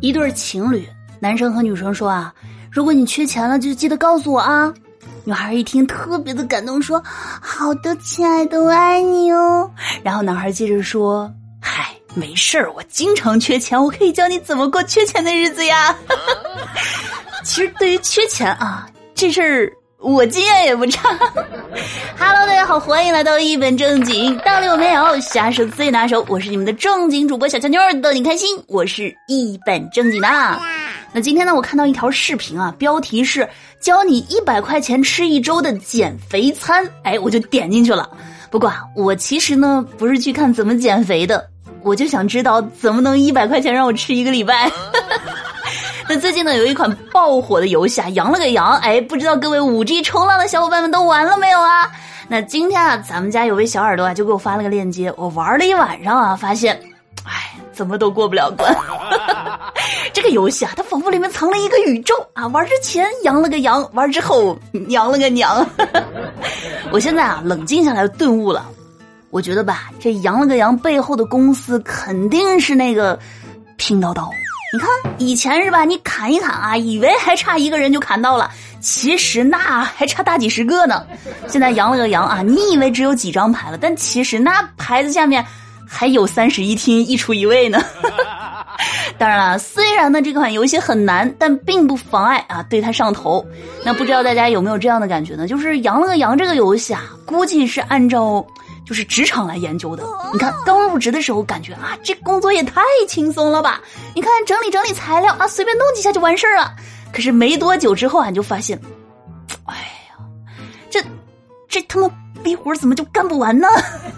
一对情侣，男生和女生说啊，如果你缺钱了，就记得告诉我啊。女孩一听特别的感动，说：“好的，亲爱的，我爱你哦。”然后男孩接着说：“嗨，没事儿，我经常缺钱，我可以教你怎么过缺钱的日子呀。”其实对于缺钱啊这事儿。我经验也不差。Hello，大家好，欢迎来到一本正经，道理我没有，下手最拿手。我是你们的正经主播小乔妞儿，逗你开心。我是一本正经的。那今天呢，我看到一条视频啊，标题是教你一百块钱吃一周的减肥餐。哎，我就点进去了。不过啊，我其实呢不是去看怎么减肥的，我就想知道怎么能一百块钱让我吃一个礼拜。那最近呢，有一款爆火的游戏啊，羊了个羊！哎，不知道各位五 G 冲浪的小伙伴们都玩了没有啊？那今天啊，咱们家有位小耳朵啊，就给我发了个链接，我玩了一晚上啊，发现，哎，怎么都过不了关。这个游戏啊，它仿佛里面藏了一个宇宙啊！玩之前羊了个羊，玩之后娘了个娘。我现在啊，冷静下来顿悟了，我觉得吧，这羊了个羊背后的公司肯定是那个拼多多。你看，以前是吧？你砍一砍啊，以为还差一个人就砍到了，其实那还差大几十个呢。现在扬了个扬啊，你以为只有几张牌了，但其实那牌子下面还有三室一厅一厨一卫呢。当然了，虽然呢这款游戏很难，但并不妨碍啊对它上头。那不知道大家有没有这样的感觉呢？就是扬了个扬这个游戏啊，估计是按照。就是职场来研究的。你看，刚入职的时候感觉啊，这工作也太轻松了吧？你看，整理整理材料啊，随便弄几下就完事儿了。可是没多久之后，俺就发现，哎呀，这这他妈逼活怎么就干不完呢？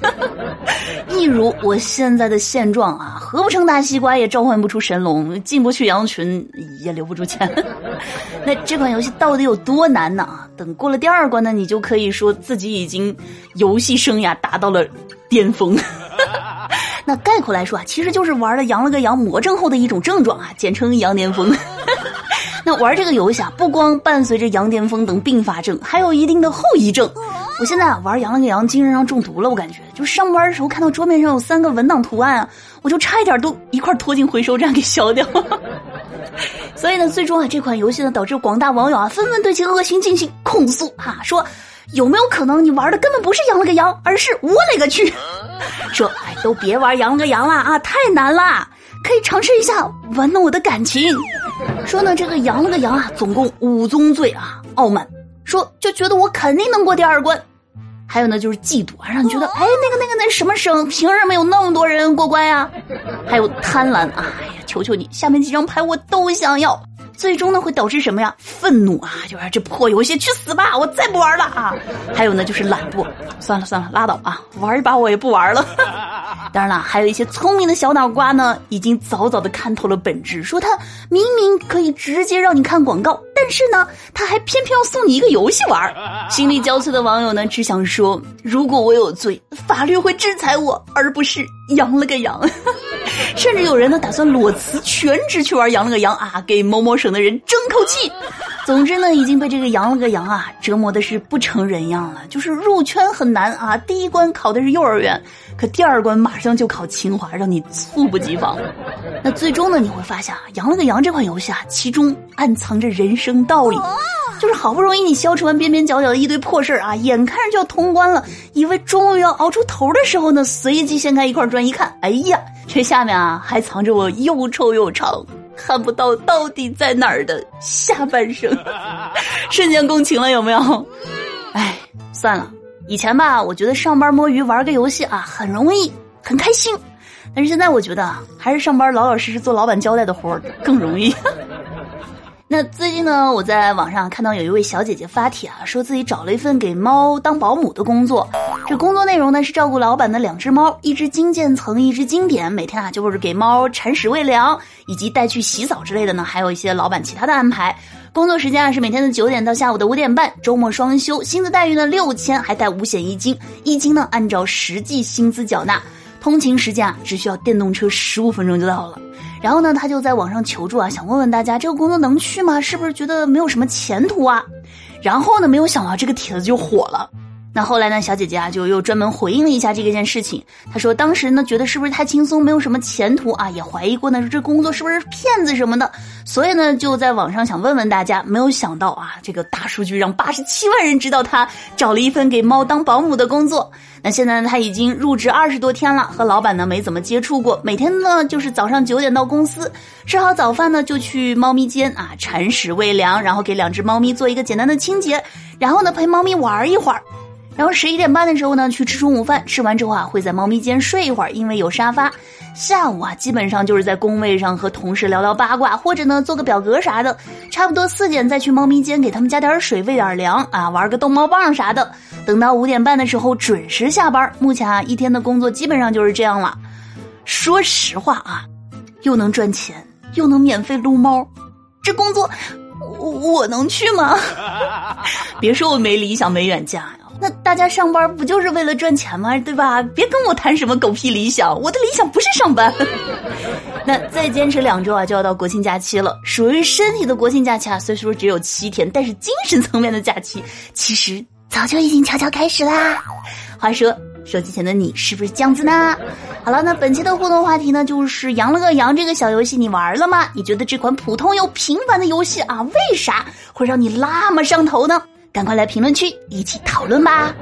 一如我现在的现状啊，合不成大西瓜，也召唤不出神龙，进不去羊群，也留不住钱。那这款游戏到底有多难呢？等过了第二关呢，你就可以说自己已经游戏生涯达到了巅峰。那概括来说啊，其实就是玩了羊了个羊魔怔后的一种症状啊，简称羊癫疯。那玩这个游戏啊，不光伴随着羊癫疯等并发症，还有一定的后遗症。我现在啊玩羊了个羊，精神上中毒了，我感觉就上班的时候看到桌面上有三个文档图案啊，我就差一点都一块拖进回收站给消掉。所以呢，最终啊，这款游戏呢，导致广大网友啊，纷纷对其恶行进行控诉哈，说有没有可能你玩的根本不是羊了个羊，而是我勒个去！说哎，都别玩羊了个羊了啊，太难啦，可以尝试一下玩弄我的感情。说呢，这个羊了个羊啊，总共五宗罪啊，傲慢，说就觉得我肯定能过第二关。还有呢，就是嫉妒啊，让你觉得哎，那个那个那什么省，凭什么有那么多人过关呀？还有贪婪啊，哎呀，求求你，下面几张牌我都想要。最终呢，会导致什么呀？愤怒啊，就是这破游戏去死吧，我再不玩了啊！还有呢，就是懒惰，算了算了，拉倒啊，玩一把我也不玩了。当然了，还有一些聪明的小脑瓜呢，已经早早的看透了本质，说他明明可以直接让你看广告，但是呢，他还偏偏要送你一个游戏玩。心力交瘁的网友呢，只想说：如果我有罪，法律会制裁我，而不是扬了个扬。甚至有人呢打算裸辞全职去玩羊了个羊啊，给某某省的人争口气。总之呢，已经被这个羊了个羊啊折磨的是不成人样了。就是入圈很难啊，第一关考的是幼儿园，可第二关马上就考清华，让你猝不及防。那最终呢，你会发现啊，羊了个羊这款游戏啊，其中暗藏着人生道理。就是好不容易你消除完边边角角的一堆破事儿啊，眼看着就要通关了，以为终于要熬出头的时候呢，随即掀开一块砖一看，哎呀！这下面啊，还藏着我又臭又长、看不到到底在哪儿的下半生，瞬间共情了有没有？哎，算了，以前吧，我觉得上班摸鱼玩个游戏啊，很容易，很开心，但是现在我觉得还是上班老老实实做老板交代的活儿更容易。那最近呢，我在网上看到有一位小姐姐发帖啊，说自己找了一份给猫当保姆的工作。这工作内容呢是照顾老板的两只猫，一只金渐层，一只经典。每天啊就是给猫铲屎喂粮，以及带去洗澡之类的呢，还有一些老板其他的安排。工作时间啊是每天的九点到下午的五点半，周末双休。薪资待遇呢六千，还带五险一金，一金呢按照实际薪资缴纳。通勤时间啊只需要电动车十五分钟就到了。然后呢，他就在网上求助啊，想问问大家这个工作能去吗？是不是觉得没有什么前途啊？然后呢，没有想到这个帖子就火了。那后来呢，小姐姐啊就又专门回应了一下这个件事情。她说当时呢觉得是不是太轻松，没有什么前途啊，也怀疑过呢说这工作是不是骗子什么的，所以呢就在网上想问问大家，没有想到啊这个大数据让八十七万人知道她找了一份给猫当保姆的工作。那现在呢她已经入职二十多天了，和老板呢没怎么接触过，每天呢就是早上九点到公司，吃好早饭呢就去猫咪间啊铲屎喂粮，然后给两只猫咪做一个简单的清洁，然后呢陪猫咪玩一会儿。然后十一点半的时候呢，去吃中午饭，吃完之后啊，会在猫咪间睡一会儿，因为有沙发。下午啊，基本上就是在工位上和同事聊聊八卦，或者呢做个表格啥的。差不多四点再去猫咪间给他们加点水，喂点粮啊，玩个逗猫棒啥的。等到五点半的时候准时下班。目前啊，一天的工作基本上就是这样了。说实话啊，又能赚钱，又能免费撸猫，这工作我我能去吗？别说我没理想没远嫁。大家上班不就是为了赚钱吗？对吧？别跟我谈什么狗屁理想，我的理想不是上班。那再坚持两周啊，就要到国庆假期了。属于身体的国庆假期啊，虽说只有七天，但是精神层面的假期其实早就已经悄悄开始啦。话说，手机前的你是不是这样子呢？好了，那本期的互动话题呢，就是羊了个羊这个小游戏你玩了吗？你觉得这款普通又平凡的游戏啊，为啥会让你那么上头呢？赶快来评论区一起讨论吧！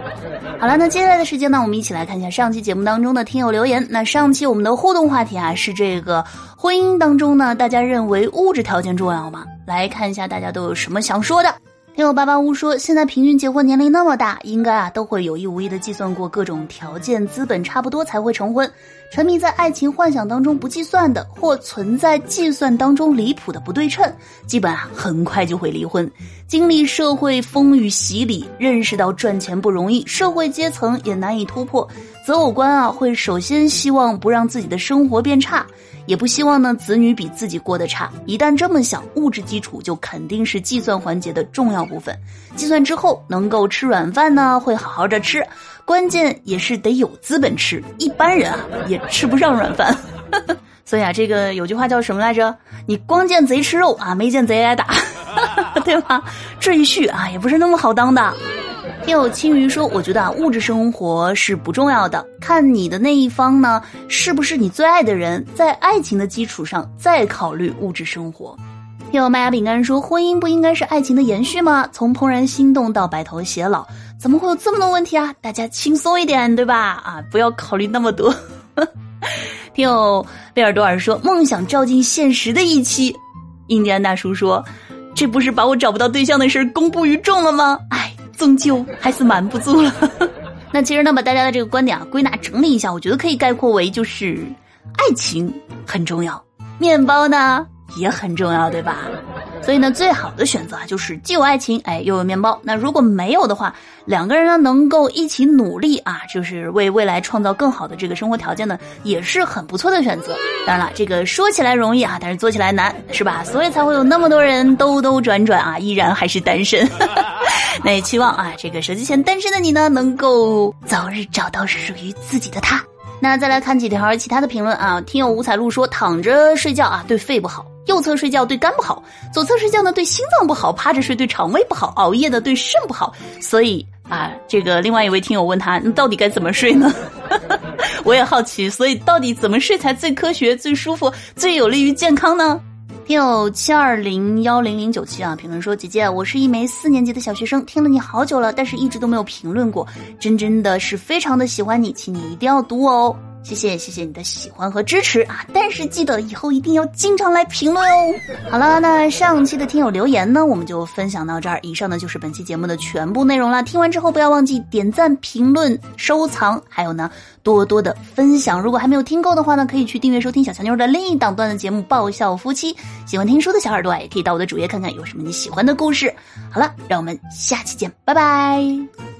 好了，那接下来的时间呢，我们一起来看一下上期节目当中的听友留言。那上期我们的互动话题啊，是这个婚姻当中呢，大家认为物质条件重要吗？来看一下大家都有什么想说的。听我八八屋说，现在平均结婚年龄那么大，应该啊都会有意无意的计算过各种条件、资本差不多才会成婚。沉迷在爱情幻想当中不计算的，或存在计算当中离谱的不对称，基本啊很快就会离婚。经历社会风雨洗礼，认识到赚钱不容易，社会阶层也难以突破，择偶观啊会首先希望不让自己的生活变差。也不希望呢子女比自己过得差。一旦这么想，物质基础就肯定是计算环节的重要部分。计算之后能够吃软饭呢，会好好的吃。关键也是得有资本吃，一般人啊也吃不上软饭。所以啊，这个有句话叫什么来着？你光见贼吃肉啊，没见贼挨打，对吧？赘婿啊也不是那么好当的。听友青鱼说：“我觉得啊，物质生活是不重要的，看你的那一方呢，是不是你最爱的人，在爱情的基础上再考虑物质生活。”听友麦芽饼干说：“婚姻不应该是爱情的延续吗？从怦然心动到白头偕老，怎么会有这么多问题啊？大家轻松一点，对吧？啊，不要考虑那么多。”听友贝尔多尔说：“梦想照进现实的一期。”印第安大叔说：“这不是把我找不到对象的事公布于众了吗？”哎。终究还是瞒不住了。那其实呢，把大家的这个观点啊归纳整理一下，我觉得可以概括为就是，爱情很重要，面包呢也很重要，对吧？所以呢，最好的选择啊，就是既有爱情，哎，又有面包。那如果没有的话，两个人呢能够一起努力啊，就是为未来创造更好的这个生活条件呢，也是很不错的选择。当然了，这个说起来容易啊，但是做起来难，是吧？所以才会有那么多人兜兜转转啊，依然还是单身。那也期望啊，这个手机前单身的你呢，能够早日找到属于自己的他。那再来看几条其他的评论啊，听友五彩路说，躺着睡觉啊，对肺不好。右侧睡觉对肝不好，左侧睡觉呢对心脏不好，趴着睡对肠胃不好，熬夜的对肾不好。所以啊，这个另外一位听友问他，那到底该怎么睡呢？我也好奇，所以到底怎么睡才最科学、最舒服、最有利于健康呢？听友七二零幺零零九七啊，评论说：姐姐，我是一枚四年级的小学生，听了你好久了，但是一直都没有评论过，真真的是非常的喜欢你，请你一定要读哦。谢谢谢谢你的喜欢和支持啊！但是记得以后一定要经常来评论哦。好了，那上期的听友留言呢，我们就分享到这儿。以上呢就是本期节目的全部内容了。听完之后不要忘记点赞、评论、收藏，还有呢多多的分享。如果还没有听够的话呢，可以去订阅收听小强妞的另一档段的节目《爆笑夫妻》。喜欢听书的小耳朵也可以到我的主页看看有什么你喜欢的故事。好了，让我们下期见，拜拜。